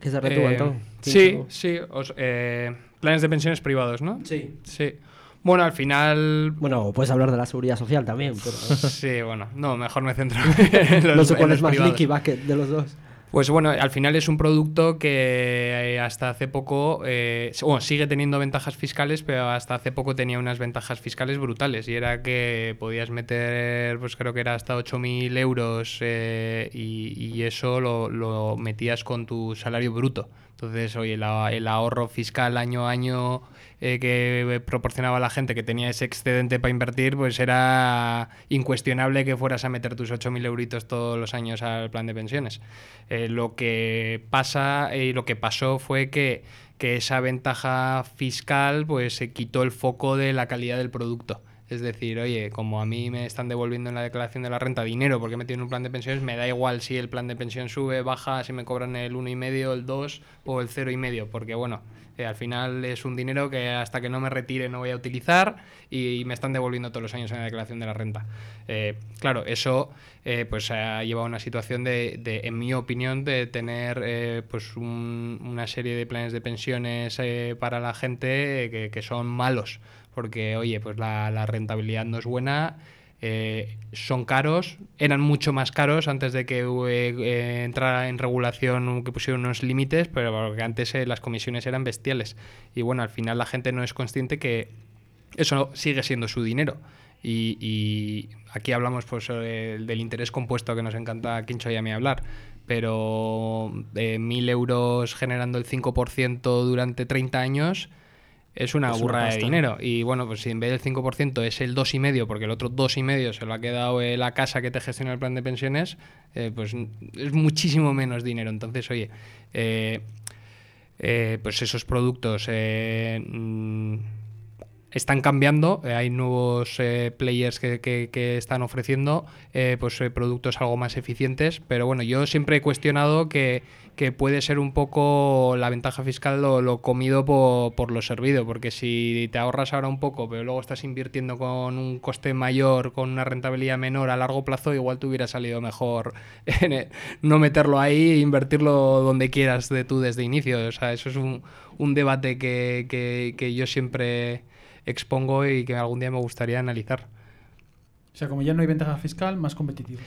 ¿Qué se retúa, Eh, sí, sí. os- eh, planes de pensiones privados, ¿no? Sí. Sí. Bueno, al final Bueno, puedes hablar de la seguridad social también, pero Sí, bueno, no, mejor me centro en los, no sé cuál es más leaky bucket de los dos. Pues bueno, al final es un producto que eh, hasta hace poco, eh, bueno, sigue teniendo ventajas fiscales, pero hasta hace poco tenía unas ventajas fiscales brutales. Y era que podías meter, pues creo que era hasta 8.000 euros eh, y, eso lo, metías con tu salario bruto. Entonces, oye, la- el ahorro fiscal año a año eh, que proporcionaba la gente que tenía ese excedente para invertir, pues era incuestionable que fueras a meter tus 8.000 euritos todos los años al plan de pensiones. Lo que pasa y lo que pasó fue que, que esa ventaja fiscal pues se quitó el foco de la calidad del producto. Es decir, oye, como a mí me están devolviendo en la declaración de la renta dinero porque he metido en un plan de pensiones, me da igual si el plan de pensión sube, baja, si me cobran el 1,5, el 2 o el 0,5, porque bueno, eh, al final es un dinero que hasta que no me retire no voy a utilizar y, me están devolviendo todos los años en la declaración de la renta. Eh, claro, eso eh, pues ha llevado a una situación de, en mi opinión, de tener pues un- una serie de planes de pensiones para la gente que, que son malos, porque oye, pues la rentabilidad no es buena. Eh, son caros, eran mucho más caros antes de que eh, eh, entrara en regulación, que pusieron unos límites, pero antes eh, las comisiones eran bestiales. Y bueno, al final la gente no es consciente que eso sigue siendo su dinero. Y, aquí hablamos pues, del interés compuesto que nos encanta a Quincho y a mí hablar. Pero de mil euros generando el 5% durante 30 años es una Es una burra de dinero. Y bueno, pues si en vez del 5% es el 2,5%, porque el otro 2,5% se lo ha quedado eh, la casa que te gestiona el plan de pensiones, eh, pues es muchísimo menos dinero. Entonces, oye, eh, pues esos productos mm, están cambiando, eh, hay nuevos eh, players que, que- están ofreciendo eh, pues, productos algo más eficientes, pero bueno, yo siempre he cuestionado que, que puede ser un poco la ventaja fiscal lo, comido po- por, lo servido, porque si te ahorras ahora un poco, pero luego estás invirtiendo con un coste mayor, con una rentabilidad menor a largo plazo, igual te hubiera salido mejor no meterlo ahí e invertirlo donde quieras de tú desde inicio. O sea, eso es un, un debate que- que yo siempre expongo y que algún día me gustaría analizar. O sea, como ya no hay ventaja fiscal, más competitivo.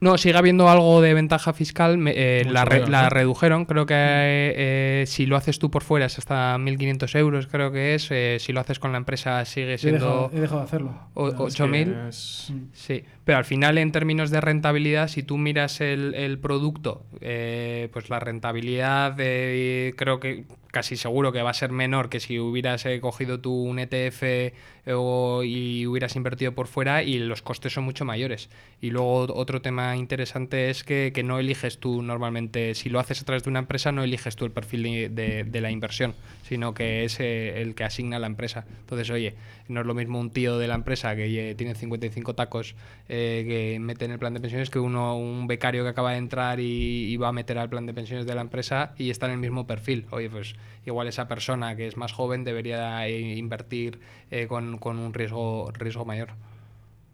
No, sigue habiendo algo de ventaja fiscal. me- eh, la, re- la redujeron. Creo que eh, si lo haces tú por fuera es hasta 1.500 euros, creo que es. eh, si lo haces con la empresa sigue He siendo dejado, he dejado de hacerlo. o- Ya, ocho mil. Es- Mm. Sí, pero al final en términos de rentabilidad, si tú miras el, el producto, eh, pues la rentabilidad eh, creo que casi seguro que va a ser menor que si hubieras eh, cogido tú un ETF eh, o- y hubieras invertido por fuera y los costes son mucho mayores. Y luego otro tema interesante es que, que no eliges tú normalmente, si lo haces a través de una empresa, no eliges tú el perfil de- de la inversión, sino que es eh, el que asigna la empresa. Entonces, oye, no es lo mismo un tío de la empresa que tiene 55 tacos eh, que mete en el plan de pensiones que uno, un becario que acaba de entrar y, y va a meter al plan de pensiones de la empresa y está en el mismo perfil. Oye, pues igual esa persona que es más joven debería eh, invertir eh, con, con un riesgo, riesgo mayor.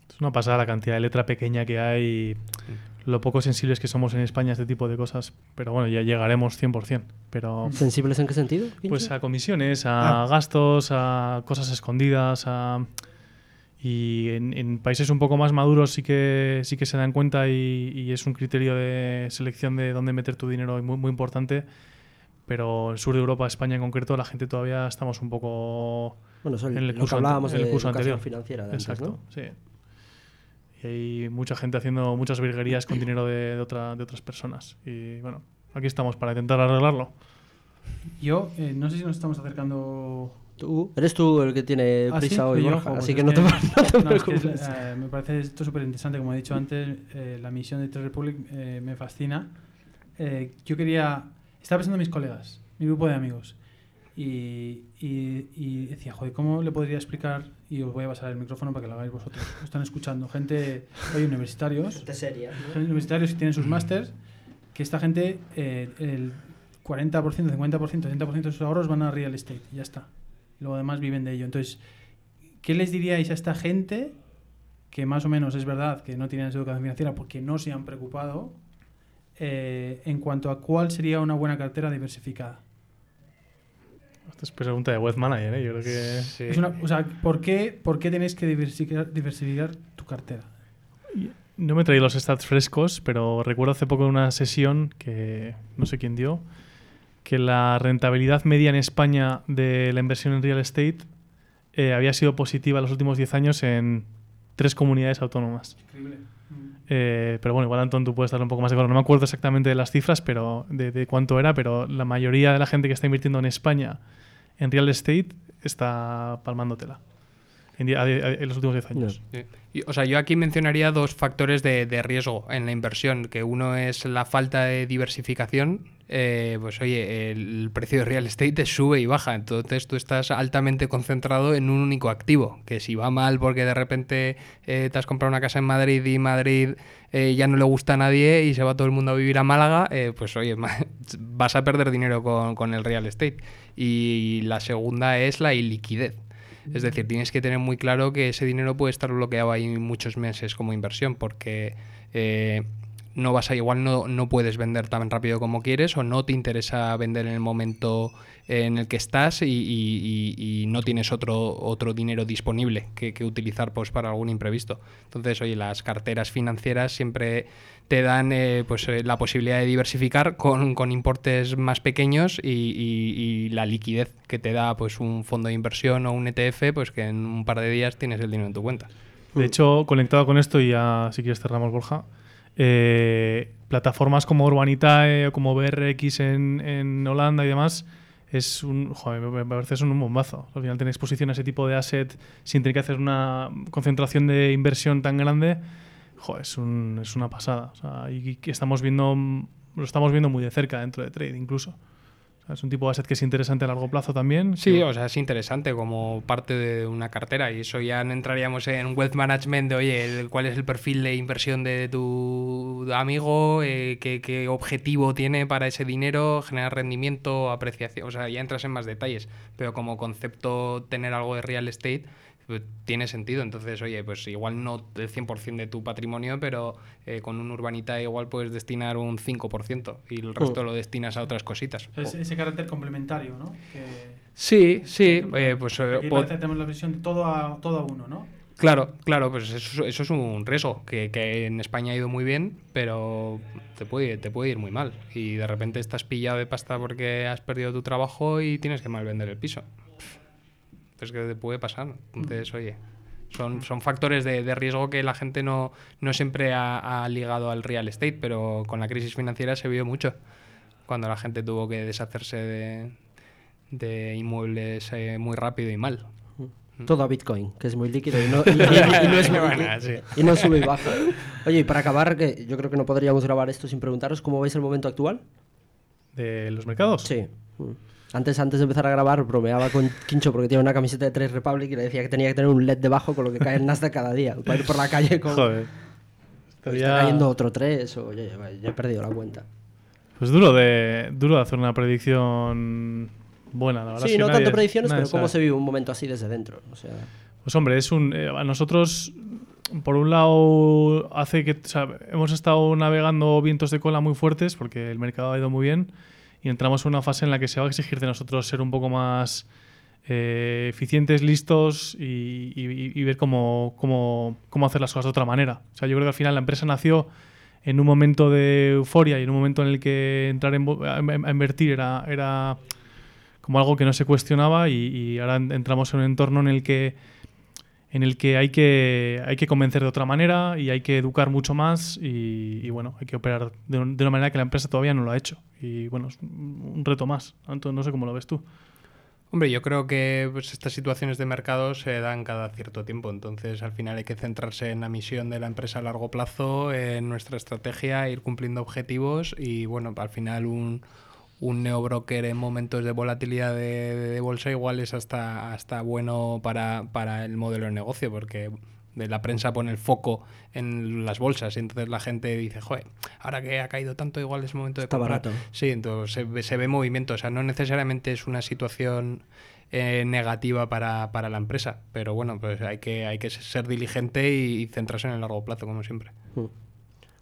Es una pasada la cantidad de letra pequeña que hay, lo poco sensibles que somos en España a este tipo de cosas. Pero bueno, ya llegaremos 100%. Pero ¿Sensibles en qué sentido? pues a comisiones, a gastos, a cosas escondidas, a... Y en, en países un poco más maduros sí que, sí que se dan cuenta y, y es un criterio de selección de dónde meter tu dinero muy, muy importante. Pero el sur de Europa, España en concreto, la gente todavía estamos un poco Bueno, en el lo que curso ante- hablábamos en el curso anterior. financiera de antes, Exacto, ¿no? sí. Y hay mucha gente haciendo muchas virguerías con dinero de, de otra- de otras personas. Y bueno, aquí estamos para intentar arreglarlo. Yo, eh, no sé si nos estamos acercando. Tú, eres tú el que tiene Ah, ¿sí? prisa hoy, Soy yo. Borja, pues así es que no te, no te no, es que preocupes. es, eh, me parece esto súper interesante, como he dicho antes, eh, la misión de Trade Republic eh, me fascina. Eh, yo quería, estaba pensando en mis colegas, mi grupo de amigos, y, y- y decía, joder, ¿cómo le podría explicar? Y os voy a pasar el micrófono para que lo hagáis vosotros. Lo están escuchando gente, hay universitarios, seria. gente universitarios que tienen sus másters, que esta gente, eh, el 40%, 50%, 30% de sus ahorros van a real estate, y ya está. Luego además viven de ello. Entonces, ¿qué les diríais a esta gente que más o menos es verdad que no tienen educación financiera porque no se han preocupado eh, en cuanto a cuál sería una buena cartera diversificada? Esta es pregunta de web manager, ¿eh? Yo creo que... Sí. Es una- o sea, ¿por qué, ¿por qué tenéis que diversificar, diversificar tu cartera? No me he traído los stats frescos, pero recuerdo hace poco en una sesión que no sé quién dio, que la rentabilidad media en España de la inversión en real estate eh, había sido positiva en los últimos 10 años en tres comunidades autónomas. Increíble. Eh, pero bueno, igual Antón, tú puedes darle un poco más de color. No me acuerdo exactamente de las cifras, pero de, de cuánto era, pero la mayoría de la gente que está invirtiendo en España en real estate está palmándotela en, di- a- a- en los últimos 10 años. Sí. O sea, yo aquí mencionaría dos factores de, de riesgo en la inversión, que uno es la falta de diversificación. eh, pues oye, el precio de real estate sube y baja, entonces tú estás altamente concentrado en un único activo, que si va mal porque de repente eh, te has comprado una casa en Madrid y Madrid eh, ya no le gusta a nadie y se va todo el mundo a vivir a Málaga, eh, pues oye, vas a perder dinero con, con el real estate. Y la segunda es la iliquidez. Es decir, tienes que tener muy claro que ese dinero puede estar bloqueado ahí muchos meses como inversión, porque eh, no vas a igual no, no puedes vender tan rápido como quieres o no te interesa vender en el momento en el que estás y, y- no tienes otro, otro dinero disponible que, utilizar pues, para algún imprevisto. Entonces, oye, las carteras financieras siempre te dan eh, pues, eh, la posibilidad de diversificar con, con importes más pequeños y, y- y la liquidez que te da pues, un fondo de inversión o un ETF, pues que en un par de días tienes el dinero en tu cuenta. De hecho, conectado con esto, y ya si quieres cerramos, Borja, eh, plataformas como Urbanitae o como BRX en, Holanda y demás, es un, joder, me parece es un bombazo. Al final tener exposición a ese tipo de asset sin tener que hacer una concentración de inversión tan grande, joder, es, un- es una pasada. O sea, y que estamos viendo, lo estamos viendo muy de cerca dentro de Trade incluso. Es un tipo de asset que es interesante a largo plazo también. Sí, que- o sea, es interesante como parte de una cartera y eso ya entraríamos en wealth management de, oye, el- cuál es el perfil de inversión de tu amigo, eh, qué, qué objetivo tiene para ese dinero, generar rendimiento, apreciación, o sea, ya entras en más detalles, pero como concepto tener algo de real estate tiene sentido, entonces, oye, pues igual no el 100% de tu patrimonio, pero eh, con un urbanita igual puedes destinar un 5% y el resto lo destinas a otras cositas. Es- ese carácter complementario, ¿no? Que, Sí, sí, eh, pues eh, aquí parece que tenemos la visión de todo a, todo a uno, ¿no? Claro, claro, pues eso, eso es un riesgo, que, que en España ha ido muy bien, pero te puede, te puede ir muy mal. Y de repente estás pillado de pasta porque has perdido tu trabajo y tienes que mal vender el piso. Es que te puede pasar. Entonces, oye, son, son factores de, de riesgo que la gente no, no siempre ha, ha ligado al real estate, pero con la crisis financiera se vio mucho. Cuando la gente tuvo que deshacerse de, de inmuebles eh, muy rápido y mal. Todo a Bitcoin, que es muy líquido y no, y- y- y no es muy- Bueno, sí. y no sube y baja. Oye, y para acabar, que yo creo que no podríamos grabar esto sin preguntaros cómo veis el momento actual. ¿De los mercados? Sí. Mm. Antes, antes de empezar a grabar, bromeaba con Quincho porque tiene una camiseta de 3 Republic y le decía que tenía que tener un LED debajo con lo que cae el Nasdaq cada día. Para ir por la calle con. Joder. Está Estaría- cayendo otro 3 o ya, ya- ya he perdido la cuenta. Pues duro de, duro de hacer una predicción buena, la verdad. es Sí, que no nadie- tanto predicciones, pero cómo sabe. se vive un momento así desde dentro. O sea, Pues hombre, es un. eh, a nosotros, por un lado, hace que. o sea, hemos estado navegando vientos de cola muy fuertes porque el mercado ha ido muy bien y entramos en una fase en la que se va a exigir de nosotros ser un poco más eh, eficientes, listos y, y- y ver cómo, cómo, cómo hacer las cosas de otra manera. O sea, yo creo que al final la empresa nació en un momento de euforia y en un momento en el que entrar en a, a invertir era, era como algo que no se cuestionaba y, y ahora en- entramos en un entorno en el que en el que hay que hay que convencer de otra manera y hay que educar mucho más y, bueno hay que operar de, de una manera que la empresa todavía no lo ha hecho. Y bueno es un reto más. Anto, no sé cómo lo ves tú. Hombre, yo creo que pues, estas situaciones de mercado se dan cada cierto tiempo, entonces al final hay que centrarse en la misión de la empresa a largo plazo, en nuestra estrategia, ir cumpliendo objetivos y bueno, al final un, un neobroker en momentos de volatilidad de, de bolsa igual es hasta, hasta bueno para, para el modelo de negocio, porque de la prensa pone el foco en las bolsas y entonces la gente dice, joder, ahora que ha caído tanto igual es momento de Está comprar. barato. Sí, entonces se ve, se ve movimiento, o sea, no necesariamente es una situación eh, negativa para, para la empresa, pero bueno, pues hay que, hay que ser diligente y, y centrarse en el largo plazo, como siempre. mm.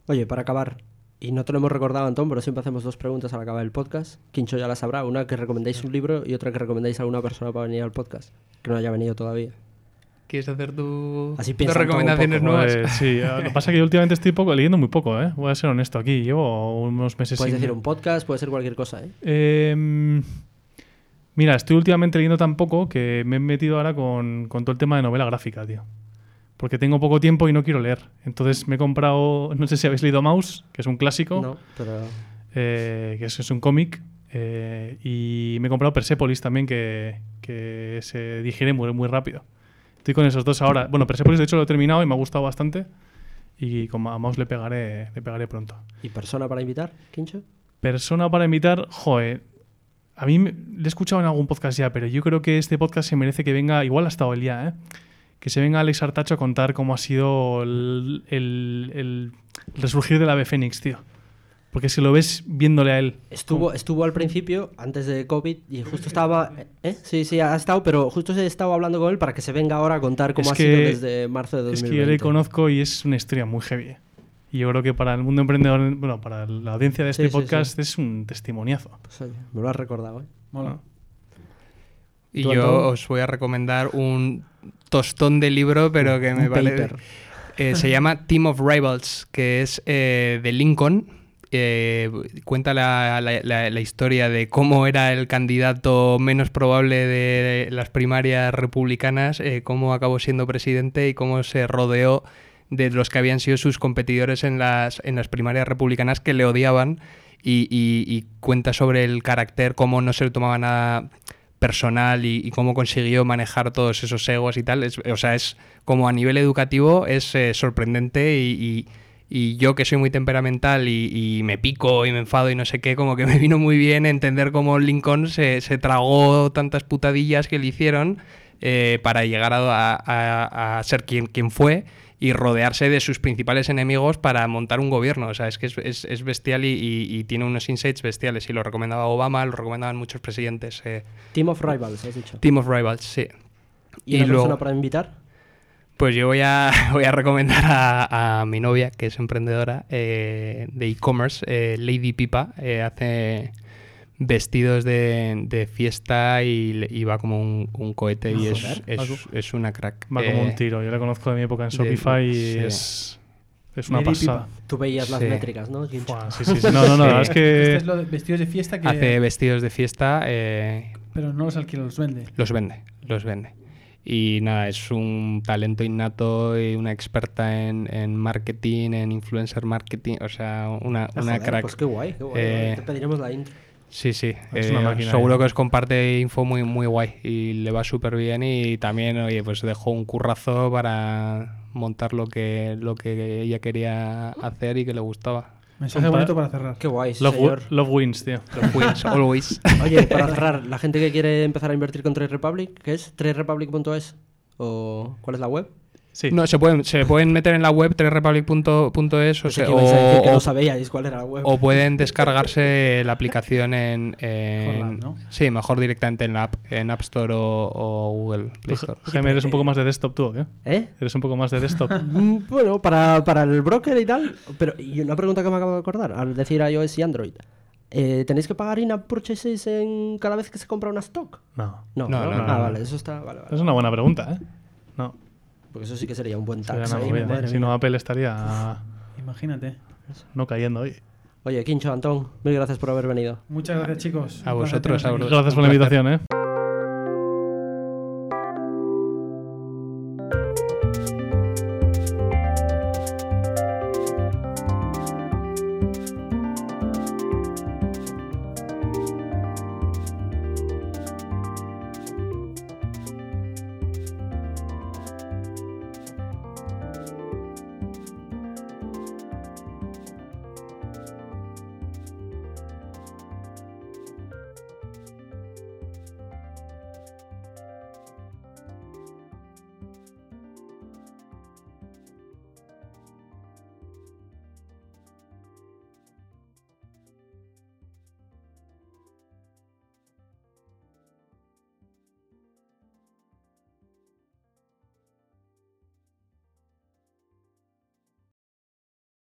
Oye, para acabar, y no te lo hemos recordado, Antón, pero siempre hacemos dos preguntas al acabar el podcast. Quincho ya la sabrá. Una que recomendéis un libro y otra que recomendéis a alguna persona para venir al podcast, que no haya venido todavía. ¿Quieres hacer tu, Así tus recomendaciones poco, nuevas? Pues sí lo que pasa es que yo últimamente estoy poco leyendo muy poco ¿eh? voy a ser honesto aquí llevo unos meses Puedes sin- decir un podcast, puede ser cualquier cosa, ¿eh? Em, mira, estoy últimamente leyendo tan poco que me he metido ahora con, con todo el tema de novela gráfica, tío. Porque tengo poco tiempo y no quiero leer. Entonces me he comprado, no sé si habéis leído Mouse, que es un clásico, No, pero... eh, que es, es un cómic. eh, y me he comprado Persepolis también, que, que se digiere muy, muy rápido. Estoy con esos dos ahora. Bueno, Persepolis de hecho lo he terminado y me ha gustado bastante. Y con a Mouse le pegaré, le pegaré pronto. ¿Y persona para invitar, Quincho? Persona para invitar, joder. A mí le he escuchado en algún podcast ya, pero yo creo que este podcast se merece que venga, igual ha estado el día, ¿eh? Que se venga Alex Artacho a contar cómo ha sido el, el- el resurgir del ave fénix, tío. Porque si lo ves viéndole a él. Estuvo, estuvo al principio, antes de COVID, y justo estaba... ¿eh? Sí, sí, ha estado, pero justo he estado hablando con él para que se venga ahora a contar cómo Es ha que- sido desde marzo de Es 2020. que yo le conozco y es una historia muy heavy. ¿eh? Y yo creo que para el mundo emprendedor, bueno, para la audiencia de este Sí, sí, podcast es un testimoniazo. Pues, oye, me lo has recordado, ¿eh? Mola. Y ¿Tú, yo os voy a recomendar un tostón de libro, pero que me paper. Eh, se llama Team of Rivals, que es eh, de Lincoln. Eh, cuenta la, la- la- la historia de cómo era el candidato menos probable de las primarias republicanas, cómo acabó siendo presidente y cómo se rodeó de los que habían sido sus competidores en las, en las primarias republicanas que le odiaban y, y- y cuenta sobre el carácter, cómo no se le tomaba nada personal y, cómo consiguió manejar todos esos egos y tal. Es- o sea, es como a nivel educativo es eh, sorprendente y, yo que soy muy temperamental y, me pico y me enfado y no sé qué, como que me vino muy bien entender cómo Lincoln se tragó tantas putadillas que le hicieron eh, para llegar a, a- a ser quien, quien fue y rodearse de sus principales enemigos para montar un gobierno. O sea, es que es, es- es bestial y, y- y tiene unos insights bestiales. Y lo recomendaba Obama, lo recomendaban muchos presidentes. eh. Team of Rivals, has dicho. Team of Rivals, sí. ¿Y, y una luego- persona para invitar? Pues yo voy a, voy a recomendar a, a mi novia, que es emprendedora eh, de e-commerce, Lady Pipa. hace vestidos de, de fiesta y, va como un, un cohete y es, Joder. es, es una crack. Va como Eh, un tiro. Yo le conozco de mi época en de- Shopify y sí. es, es una pasada. Tú veías las Sí. métricas, ¿no? Sí, sí, sí. No, no, no. la es Este que es lo de vestidos de fiesta que... Hace vestidos de fiesta, eh, Pero no los alquila, los vende. los vende, los vende. Y nada, es un talento innato y una experta en, en marketing, en influencer marketing, o sea, una, Ah, una joder, crack. Pues qué guay, qué guay. Eh, Te pediremos la intro. Sí, sí. Es eh, una máquina, seguro eh. que os comparte info muy, muy guay y le va súper bien y también, oye, pues dejó un currazo para montar lo que, lo que ella quería hacer y que le gustaba. Mensaje bonito para cerrar. Qué guay, sí, Love, señor. love wins, tío. Los wins, always. Oye, para cerrar, la gente que quiere empezar a invertir con Trade Republic, ¿qué es? ¿traderepublic.es? ¿O cuál es la web? Sí. No, se pueden, se pueden meter en la web trerepublic.es o, Pensé se- que ibais a decir que o- no sabíais cuál era la web. o pueden descargarse la aplicación en... Sí, mejor directamente en la app, en App Store o, o Google Play Tú, Store. Jaime, eres un poco más de desktop tú, ¿o qué? ¿Eh? Eres un poco más de desktop. Mm, Bueno, para, para el broker y tal. Pero, y una pregunta que me acabo de acordar, al decir iOS y Android. Eh, ¿Tenéis que pagar in-app purchases en cada vez que se compra una stock? No. No, No, no, no, Ah, no. vale, eso está. Vale, vale. Es una buena pregunta, ¿eh? Porque eso sí que sería un buen tax. Si no, Apple estaría. Imagínate. No cayendo hoy. Oye, Quincho, Antón, mil gracias por haber venido. Muchas gracias, chicos. A vosotros, a vosotros. Gracias por la invitación. ¿eh?